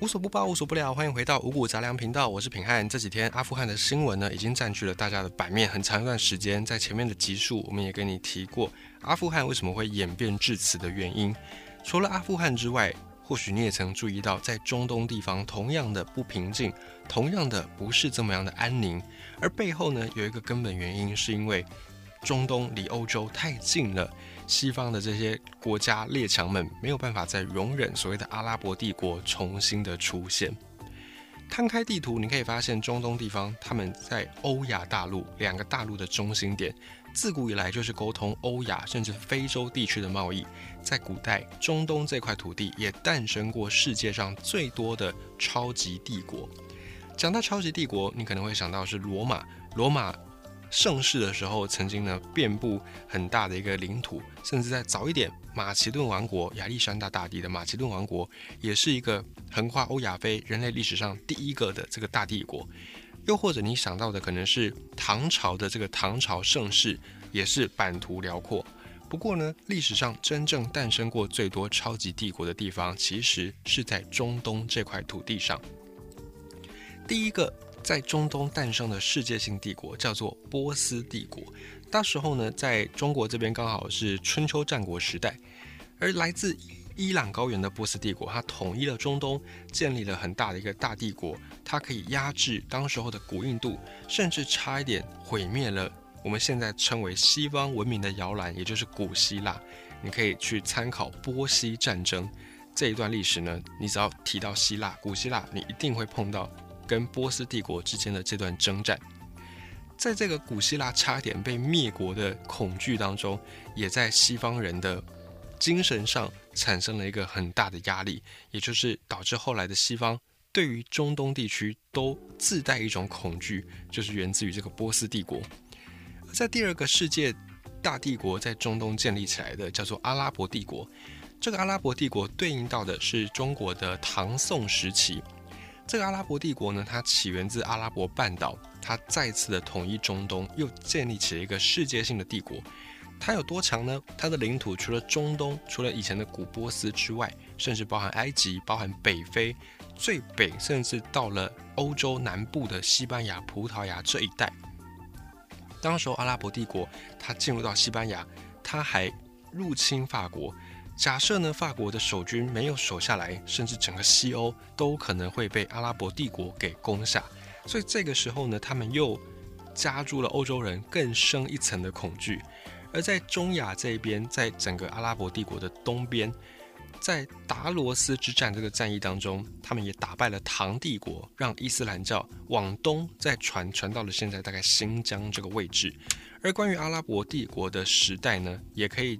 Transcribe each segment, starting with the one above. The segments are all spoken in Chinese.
无所不包，无所不聊，欢迎回到五谷杂粮频道，我是品汉。这几天阿富汗的新闻呢，已经占据了大家的版面很长一段时间。在前面的集数，我们也跟你提过阿富汗为什么会演变至此的原因。除了阿富汗之外，或许你也曾注意到，在中东地方同样的不平静，同样的不是这么样的安宁。而背后呢，有一个根本原因，是因为中东离欧洲太近了。西方的这些国家列强们没有办法再容忍所谓的阿拉伯帝国重新的出现。摊开地图，你可以发现中东地方他们在欧亚大陆两个大陆的中心点，自古以来就是沟通欧亚甚至非洲地区的贸易。在古代，中东这块土地也诞生过世界上最多的超级帝国。讲到超级帝国，你可能会想到是罗马，罗马。盛世的时候，曾经呢遍布很大的一个领土，甚至在早一点，马其顿王国亚历山大大帝的马其顿王国，也是一个横跨欧亚非人类历史上第一个的这个大帝国。又或者你想到的可能是唐朝的这个唐朝盛世，也是版图辽阔。不过呢，历史上真正诞生过最多超级帝国的地方，其实是在中东这块土地上。第一个。在中东诞生的世界性帝国叫做波斯帝国。那时候呢，在中国这边刚好是春秋战国时代，而来自伊朗高原的波斯帝国，它统一了中东，建立了很大的一个大帝国。它可以压制当时候的古印度，甚至差一点毁灭了我们现在称为西方文明的摇篮，也就是古希腊。你可以去参考波西战争这一段历史呢。你只要提到希腊，古希腊，你一定会碰到。跟波斯帝国之间的这段征战，在这个古希腊差点被灭国的恐惧当中，也在西方人的精神上产生了一个很大的压力，也就是导致后来的西方对于中东地区都自带一种恐惧，就是源自于这个波斯帝国。在第二个世界大帝国在中东建立起来的，叫做阿拉伯帝国。这个阿拉伯帝国对应到的是中国的唐宋时期。这个阿拉伯帝国呢，它起源自阿拉伯半岛，它再次的统一中东，又建立起了一个世界性的帝国。它有多强呢？它的领土除了中东，除了以前的古波斯之外，甚至包含埃及，包含北非，最北甚至到了欧洲南部的西班牙、葡萄牙这一带。当时候阿拉伯帝国它进入到西班牙，它还入侵法国。假设呢，法国的守军没有守下来，甚至整个西欧都可能会被阿拉伯帝国给攻下。所以这个时候呢，他们又加注了欧洲人更深一层的恐惧。而在中亚这边，在整个阿拉伯帝国的东边，在达罗斯之战这个战役当中，他们也打败了唐帝国，让伊斯兰教往东再传传到了现在大概新疆这个位置。而关于阿拉伯帝国的时代呢，也可以。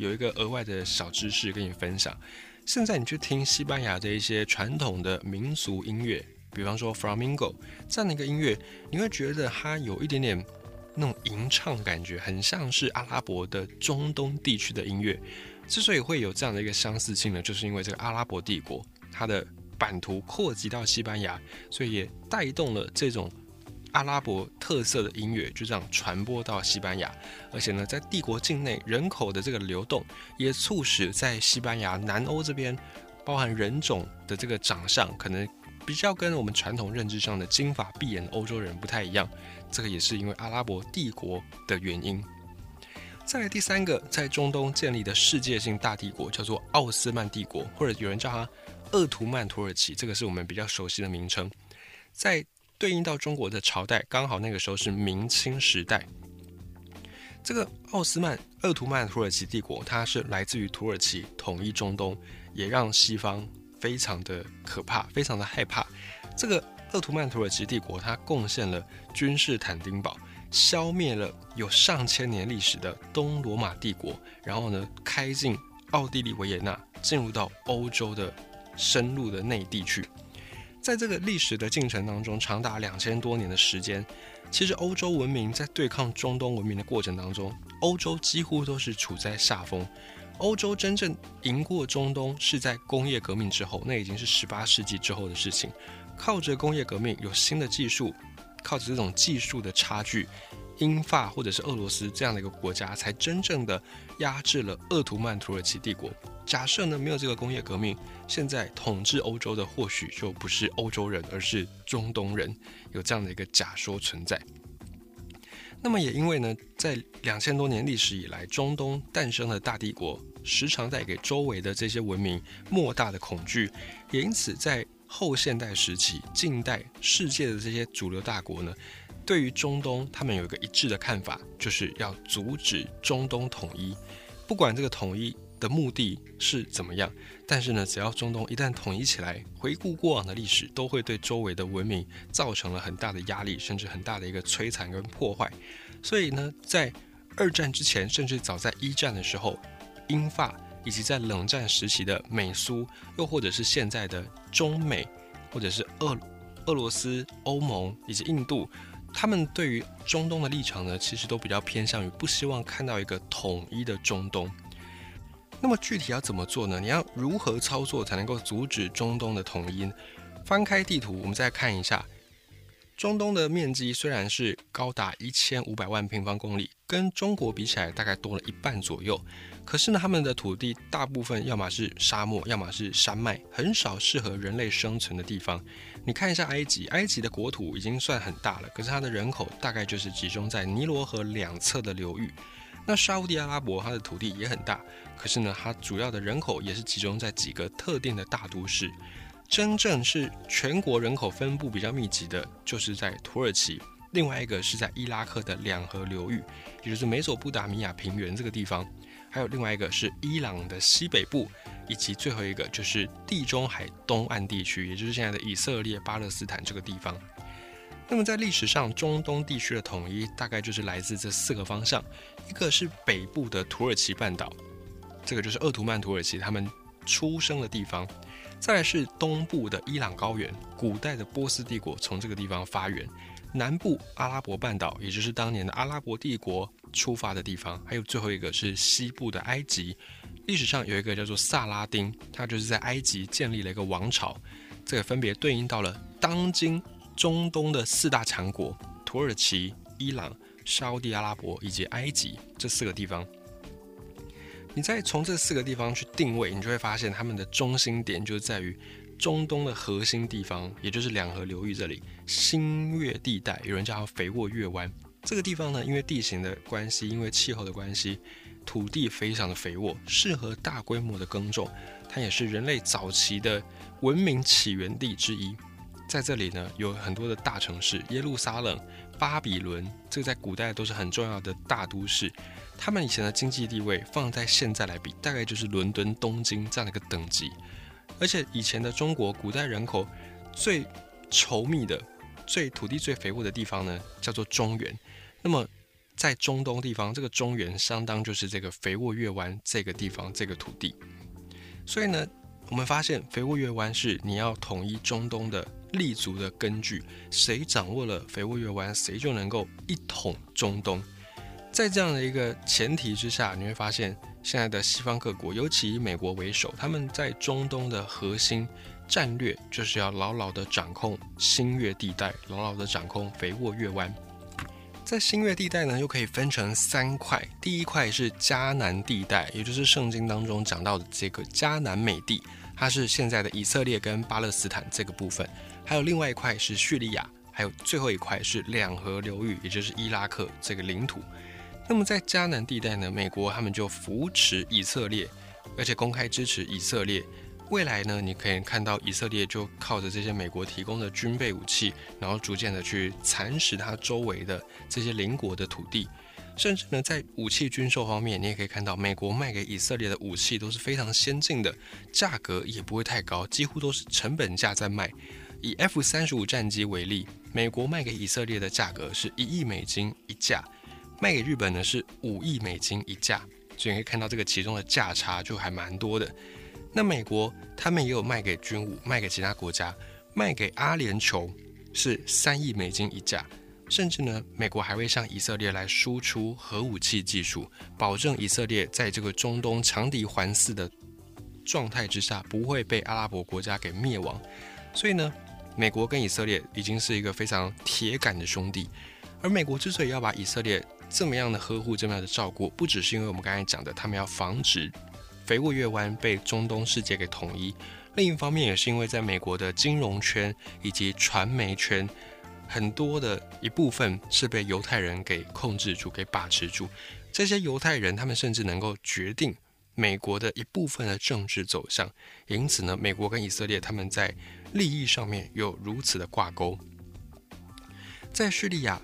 有一个额外的小知识跟你分享。现在你去听西班牙的一些传统的民俗音乐，比方说 flamenco 这样的一个音乐，你会觉得它有一点点那种吟唱感觉，很像是阿拉伯的中东地区的音乐。之所以会有这样的一个相似性呢，就是因为这个阿拉伯帝国它的版图扩及到西班牙，所以也带动了这种。阿拉伯特色的音乐就这样传播到西班牙，而且呢，在帝国境内人口的这个流动，也促使在西班牙南欧这边，包含人种的这个长相，可能比较跟我们传统认知上的金发碧眼欧洲人不太一样。这个也是因为阿拉伯帝国的原因。再来第三个，在中东建立的世界性大帝国叫做奥斯曼帝国，或者有人叫它鄂图曼土耳其，这个是我们比较熟悉的名称，在。对应到中国的朝代，刚好那个时候是明清时代。这个奥斯曼鄂图曼土耳其帝国，它是来自于土耳其统一中东，也让西方非常的可怕，非常的害怕。这个鄂图曼土耳其帝国，它贡献了君士坦丁堡，消灭了有上千年历史的东罗马帝国，然后呢，开进奥地利维也纳，进入到欧洲的深入的内地去。在这个历史的进程当中，长达两千多年的时间，其实欧洲文明在对抗中东文明的过程当中，欧洲几乎都是处在下风。欧洲真正赢过中东是在工业革命之后，那已经是十八世纪之后的事情。靠着工业革命有新的技术，靠着这种技术的差距，英法或者是俄罗斯这样的一个国家，才真正的压制了鄂图曼土耳其帝国。假设呢没有这个工业革命，现在统治欧洲的或许就不是欧洲人，而是中东人，有这样的一个假说存在。那么也因为呢，在两千多年历史以来，中东诞生的大帝国，时常带给周围的这些文明莫大的恐惧，也因此在后现代时期、近代世界的这些主流大国呢，对于中东，他们有一个一致的看法，就是要阻止中东统一，不管这个统一。的目的是怎么样？但是呢，只要中东一旦统一起来，回顾过往的历史，都会对周围的文明造成了很大的压力，甚至很大的一个摧残跟破坏。所以呢，在二战之前，甚至早在一战的时候，英法以及在冷战时期的美苏，又或者是现在的中美，或者是俄俄罗斯、欧盟以及印度，他们对于中东的立场呢，其实都比较偏向于不希望看到一个统一的中东。那么具体要怎么做呢？你要如何操作才能够阻止中东的统一？翻开地图，我们再看一下，中东的面积虽然是高达一千五百万平方公里，跟中国比起来大概多了一半左右。可是呢，他们的土地大部分要么是沙漠，要么是山脉，很少适合人类生存的地方。你看一下埃及，埃及的国土已经算很大了，可是它的人口大概就是集中在尼罗河两侧的流域。那沙地阿拉伯它的土地也很大，可是呢，它主要的人口也是集中在几个特定的大都市。真正是全国人口分布比较密集的，就是在土耳其，另外一个是在伊拉克的两河流域，也就是美索不达米亚平原这个地方，还有另外一个是伊朗的西北部，以及最后一个就是地中海东岸地区，也就是现在的以色列、巴勒斯坦这个地方。那么在历史上，中东地区的统一大概就是来自这四个方向：一个是北部的土耳其半岛，这个就是鄂图曼土耳其他们出生的地方；再来是东部的伊朗高原，古代的波斯帝国从这个地方发源；南部阿拉伯半岛，也就是当年的阿拉伯帝国出发的地方；还有最后一个是西部的埃及，历史上有一个叫做萨拉丁，他就是在埃及建立了一个王朝，这个分别对应到了当今。中东的四大强国：土耳其、伊朗、沙地阿拉伯以及埃及这四个地方。你再从这四个地方去定位，你就会发现他们的中心点就在于中东的核心地方，也就是两河流域这里，新月地带，有人叫它肥沃月湾。这个地方呢，因为地形的关系，因为气候的关系，土地非常的肥沃，适合大规模的耕种。它也是人类早期的文明起源地之一。在这里呢，有很多的大城市，耶路撒冷、巴比伦，这个在古代都是很重要的大都市。他们以前的经济地位，放在现在来比，大概就是伦敦、东京这样的一个等级。而且以前的中国，古代人口最稠密的、最土地最肥沃的地方呢，叫做中原。那么在中东地方，这个中原相当就是这个肥沃月湾这个地方这个土地。所以呢，我们发现肥沃月湾是你要统一中东的。立足的根据，谁掌握了肥沃月湾，谁就能够一统中东。在这样的一个前提之下，你会发现现在的西方各国，尤其以美国为首，他们在中东的核心战略就是要牢牢的掌控新月地带，牢牢的掌控肥沃月湾。在新月地带呢，又可以分成三块，第一块是迦南地带，也就是圣经当中讲到的这个迦南美地，它是现在的以色列跟巴勒斯坦这个部分。还有另外一块是叙利亚，还有最后一块是两河流域，也就是伊拉克这个领土。那么在迦南地带呢，美国他们就扶持以色列，而且公开支持以色列。未来呢，你可以看到以色列就靠着这些美国提供的军备武器，然后逐渐的去蚕食它周围的这些邻国的土地。甚至呢，在武器军售方面，你也可以看到美国卖给以色列的武器都是非常先进的，价格也不会太高，几乎都是成本价在卖。以 F 三十五战机为例，美国卖给以色列的价格是一亿美金一架，卖给日本呢是五亿美金一架，所以你可以看到这个其中的价差就还蛮多的。那美国他们也有卖给军武，卖给其他国家，卖给阿联酋是三亿美金一架，甚至呢，美国还会向以色列来输出核武器技术，保证以色列在这个中东强敌环伺的状态之下，不会被阿拉伯国家给灭亡。所以呢。美国跟以色列已经是一个非常铁杆的兄弟，而美国之所以要把以色列这么样的呵护、这么样的照顾，不只是因为我们刚才讲的，他们要防止肥沃月湾被中东世界给统一，另一方面也是因为在美国的金融圈以及传媒圈，很多的一部分是被犹太人给控制住、给把持住。这些犹太人，他们甚至能够决定美国的一部分的政治走向。因此呢，美国跟以色列他们在利益上面有如此的挂钩。在叙利亚。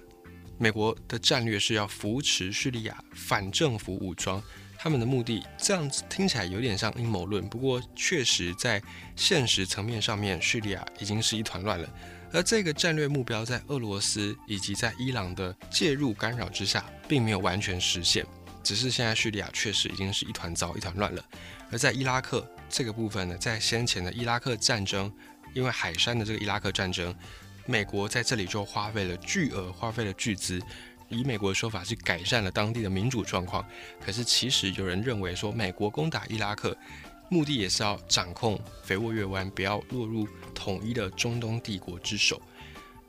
美国的战略是要扶持叙利亚反政府武装，他们的目的这样子听起来有点像阴谋论，不过确实在现实层面上面，叙利亚已经是一团乱了。而这个战略目标在俄罗斯以及在伊朗的介入干扰之下，并没有完全实现，只是现在叙利亚确实已经是一团糟、一团乱了。而在伊拉克这个部分呢，在先前的伊拉克战争，因为海山的这个伊拉克战争。美国在这里就花费了巨额，花费了巨资，以美国的说法是改善了当地的民主状况。可是其实有人认为说，美国攻打伊拉克，目的也是要掌控肥沃月湾，不要落入统一的中东帝国之手。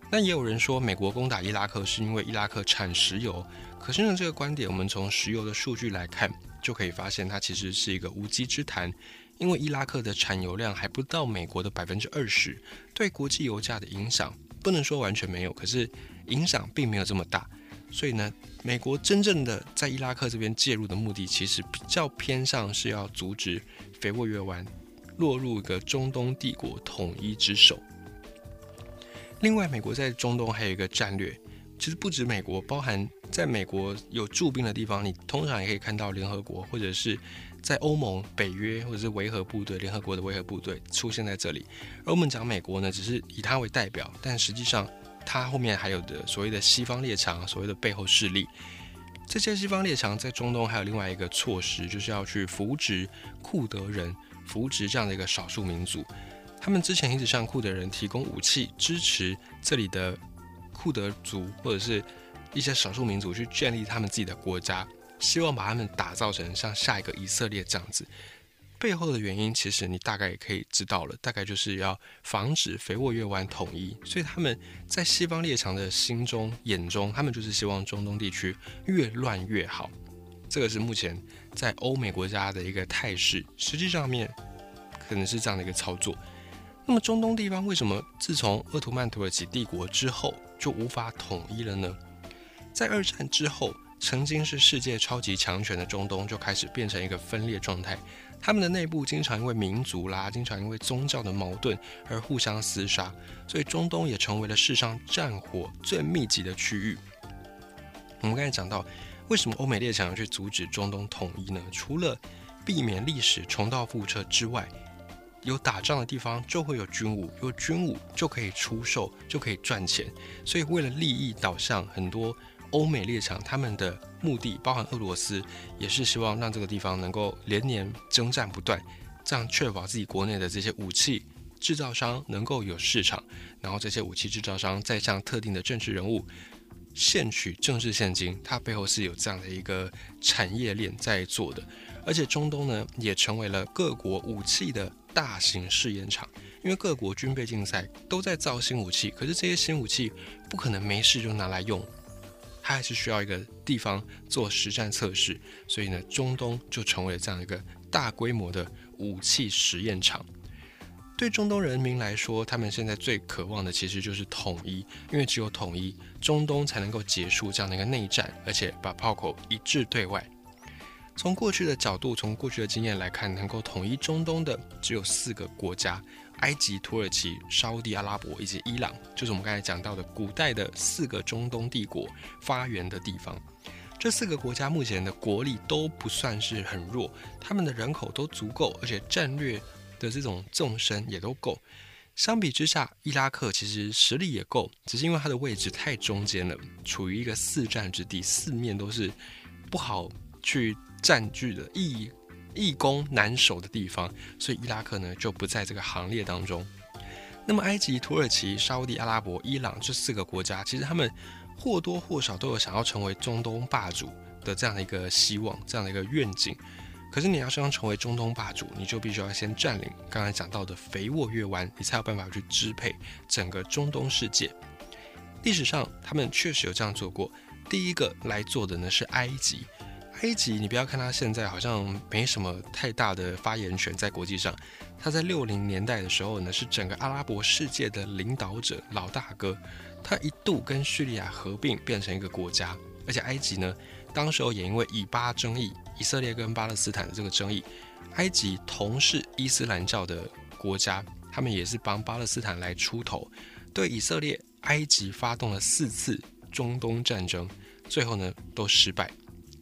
那也有人说，美国攻打伊拉克是因为伊拉克产石油。可是呢，这个观点我们从石油的数据来看，就可以发现它其实是一个无稽之谈。因为伊拉克的产油量还不到美国的百分之二十，对国际油价的影响。不能说完全没有，可是影响并没有这么大。所以呢，美国真正的在伊拉克这边介入的目的，其实比较偏向是要阻止肥沃月湾落入一个中东帝国统一之手。另外，美国在中东还有一个战略，其实不止美国，包含在美国有驻兵的地方，你通常也可以看到联合国或者是。在欧盟、北约或者是维和部队、联合国的维和部队出现在这里，而我们讲美国呢，只是以它为代表，但实际上它后面还有的所谓的西方列强，所谓的背后势力。这些西方列强在中东还有另外一个措施，就是要去扶植库德人，扶植这样的一个少数民族。他们之前一直向库德人提供武器，支持这里的库德族或者是一些少数民族去建立他们自己的国家。希望把他们打造成像下一个以色列这样子，背后的原因其实你大概也可以知道了，大概就是要防止肥沃月湾统一，所以他们在西方列强的心中眼中，他们就是希望中东地区越乱越好。这个是目前在欧美国家的一个态势，实际上面可能是这样的一个操作。那么中东地方为什么自从鄂图曼土耳其帝国之后就无法统一了呢？在二战之后。曾经是世界超级强权的中东，就开始变成一个分裂状态。他们的内部经常因为民族啦，经常因为宗教的矛盾而互相厮杀，所以中东也成为了世上战火最密集的区域。我们刚才讲到，为什么欧美列强要去阻止中东统一呢？除了避免历史重蹈覆辙之外，有打仗的地方就会有军武，有军武就可以出售，就可以赚钱。所以为了利益导向，很多。欧美列强他们的目的，包含俄罗斯，也是希望让这个地方能够连年征战不断，这样确保自己国内的这些武器制造商能够有市场，然后这些武器制造商再向特定的政治人物献取政治现金，它背后是有这样的一个产业链在做的。而且中东呢，也成为了各国武器的大型试验场，因为各国军备竞赛都在造新武器，可是这些新武器不可能没事就拿来用。它还是需要一个地方做实战测试，所以呢，中东就成为了这样一个大规模的武器实验场。对中东人民来说，他们现在最渴望的其实就是统一，因为只有统一，中东才能够结束这样的一个内战，而且把炮口一致对外。从过去的角度，从过去的经验来看，能够统一中东的只有四个国家。埃及、土耳其、沙地阿拉伯以及伊朗，就是我们刚才讲到的古代的四个中东帝国发源的地方。这四个国家目前的国力都不算是很弱，他们的人口都足够，而且战略的这种纵深也都够。相比之下，伊拉克其实实力也够，只是因为它的位置太中间了，处于一个四战之地，四面都是不好去占据的意义。易攻难守的地方，所以伊拉克呢就不在这个行列当中。那么埃及、土耳其、沙地阿拉伯、伊朗这四个国家，其实他们或多或少都有想要成为中东霸主的这样的一个希望，这样的一个愿景。可是你要想成为中东霸主，你就必须要先占领刚才讲到的肥沃月湾，你才有办法去支配整个中东世界。历史上他们确实有这样做过。第一个来做的呢是埃及。埃及，你不要看他现在好像没什么太大的发言权在国际上，他在六零年代的时候呢是整个阿拉伯世界的领导者、老大哥。他一度跟叙利亚合并变成一个国家，而且埃及呢，当时候也因为以巴争议，以色列跟巴勒斯坦的这个争议，埃及同是伊斯兰教的国家，他们也是帮巴勒斯坦来出头，对以色列、埃及发动了四次中东战争，最后呢都失败。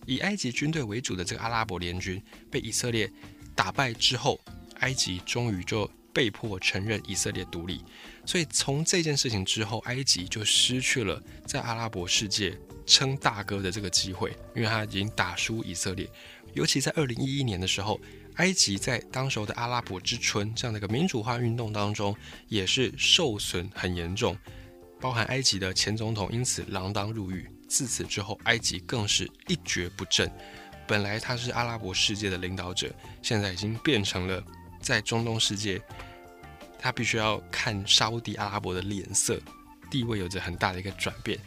以埃及军队为主的这个阿拉伯联军被以色列打败之后，埃及终于就被迫承认以色列独立。所以从这件事情之后，埃及就失去了在阿拉伯世界称大哥的这个机会，因为他已经打输以色列。尤其在二零一一年的时候，埃及在当时的阿拉伯之春这样的一个民主化运动当中，也是受损很严重，包含埃及的前总统因此锒铛入狱。自此之后，埃及更是一蹶不振。本来他是阿拉伯世界的领导者，现在已经变成了在中东世界，他必须要看沙地阿拉伯的脸色，地位有着很大的一个转变。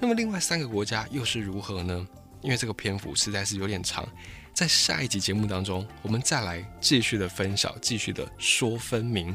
那么另外三个国家又是如何呢？因为这个篇幅实在是有点长，在下一集节目当中，我们再来继续的分享，继续的说分明